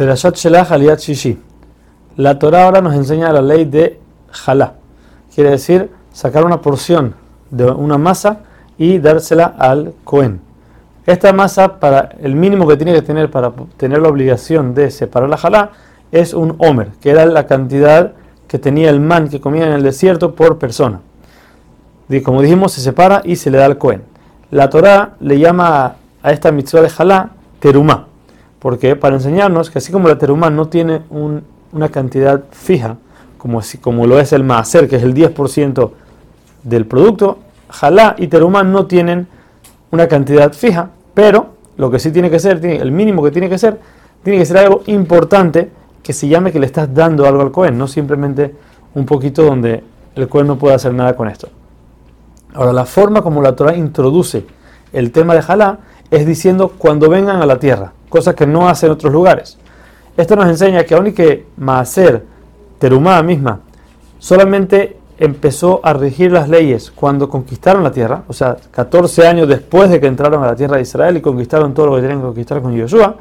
Perashat Aliyat. La Torah ahora nos enseña la ley de Jalá. Quiere decir sacar una porción de una masa y dársela al Cohen. Esta masa, para el mínimo que tiene que tener para tener la obligación de separar la jalá, es un homer, que era la cantidad que tenía el man que comía en el desierto por persona. Y como dijimos, se separa y se le da al Cohen. La Torah le llama a esta mitzvah de jalá terumá, porque para enseñarnos que así como la terumá no tiene una cantidad fija, como, como lo es el maaser, que es el 10% del producto, jalá y terumá no tienen una cantidad fija, pero lo que sí tiene que ser, el mínimo que tiene que ser, tiene que ser algo importante que se llame que le estás dando algo al Cohen, no simplemente un poquito donde el Cohen no puede hacer nada con esto. Ahora, la forma como la Torah introduce el tema de jalá es diciendo cuando vengan a la tierra, cosa que no hace en otros lugares. Esto nos enseña que que Maaser, Terumá misma, solamente empezó a regir las leyes cuando conquistaron la tierra, o sea, 14 años después de que entraron a la tierra de Israel y conquistaron todo lo que tenían que conquistar con Yoshua,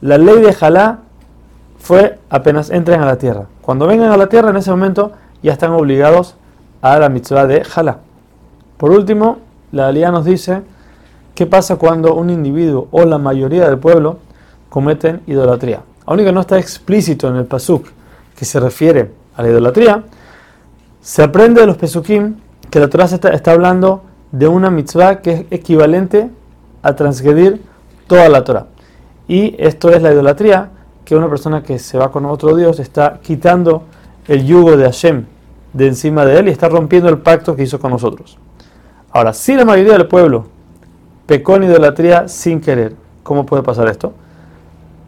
la ley de Jalá fue apenas entren a la tierra. Cuando vengan a la tierra, en ese momento ya están obligados a la mitzvah de Jalá. Por último, la Aliyah nos dice qué pasa cuando un individuo o la mayoría del pueblo cometen idolatría. Aunque no está explícito en el pasuk que se refiere a la idolatría, se aprende de los Pesukim que la Torah está, hablando de una mitzvah que es equivalente a transgredir toda la Torah. Y esto es la idolatría, que una persona que se va con otro Dios está quitando el yugo de Hashem de encima de él y está rompiendo el pacto que hizo con nosotros. Ahora, si la mayoría del pueblo pecó en idolatría sin querer, ¿cómo puede pasar esto?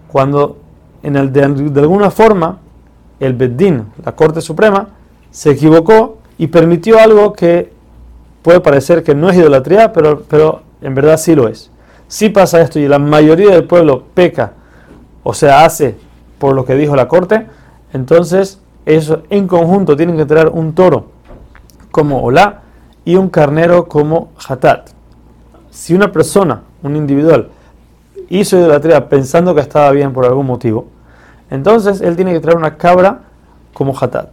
Cuando en el de, alguna forma el Beddin, la Corte Suprema, se equivocó y permitió algo que puede parecer que no es idolatría, pero, pero en verdad sí lo es. Si pasa esto y la mayoría del pueblo peca, o sea, hace por lo que dijo la corte, entonces ellos en conjunto tienen que traer un toro como olá y un carnero como hatat. Si una persona, un individual, hizo idolatría pensando que estaba bien por algún motivo, entonces él tiene que traer una cabra como hatat.